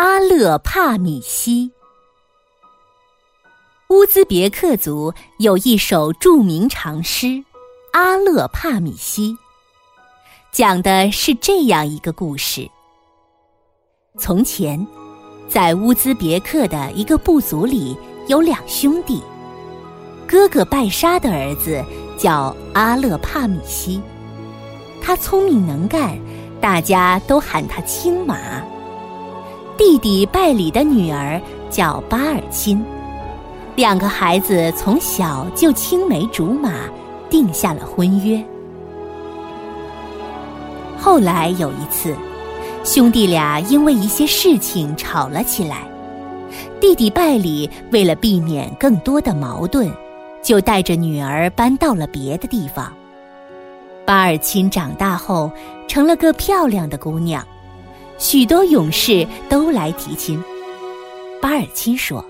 阿勒帕米西。乌兹别克族有一首著名长诗《阿勒帕米西》，讲的是这样一个故事：从前，在乌兹别克的一个部族里，有两兄弟，哥哥拜沙的儿子叫阿勒帕米西，他聪明能干，大家都喊他青马。弟弟拜里的女儿叫巴尔钦，两个孩子从小就青梅竹马，定下了婚约。后来有一次，兄弟俩因为一些事情吵了起来。弟弟拜里为了避免更多的矛盾，就带着女儿搬到了别的地方。巴尔钦长大后，成了个漂亮的姑娘。许多勇士都来提亲。巴尔钦说：“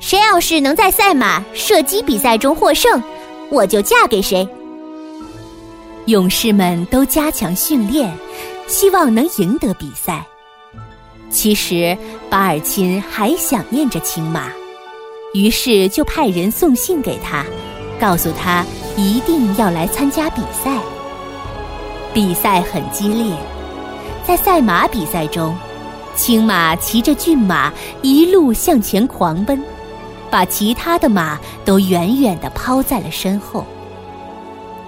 谁要是能在赛马、射击比赛中获胜，我就嫁给谁。”勇士们都加强训练，希望能赢得比赛。其实巴尔钦还想念着青马，于是就派人送信给他，告诉他一定要来参加比赛。比赛很激烈。在赛马比赛中，青马骑着骏马一路向前狂奔，把其他的马都远远地抛在了身后。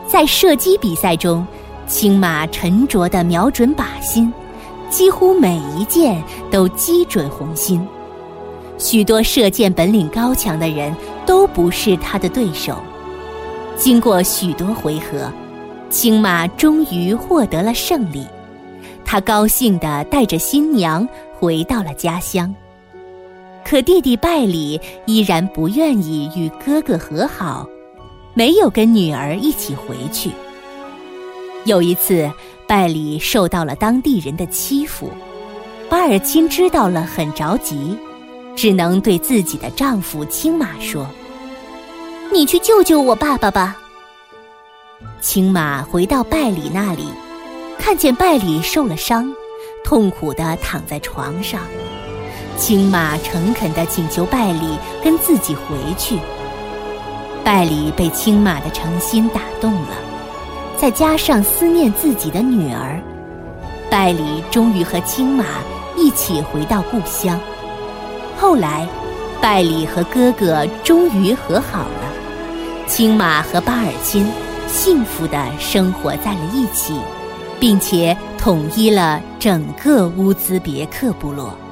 在射击比赛中，青马沉着地瞄准靶心，几乎每一箭都击准红心。许多射箭本领高强的人都不是他的对手。经过许多回合，青马终于获得了胜利。他高兴地带着新娘回到了家乡，可弟弟拜里依然不愿意与哥哥和好，没有跟女儿一起回去。有一次，拜里受到了当地人的欺负，巴尔钦知道了很着急，只能对自己的丈夫青马说：“你去救救我爸爸吧。”青马回到拜里那里。看见拜里受了伤，痛苦地躺在床上，青马诚恳地请求拜里跟自己回去。拜里被青马的诚心打动了，再加上思念自己的女儿，拜里终于和青马一起回到故乡。后来，拜里和哥哥终于和好了，青马和巴尔钦幸福地生活在了一起。并且统一了整个乌兹别克部落。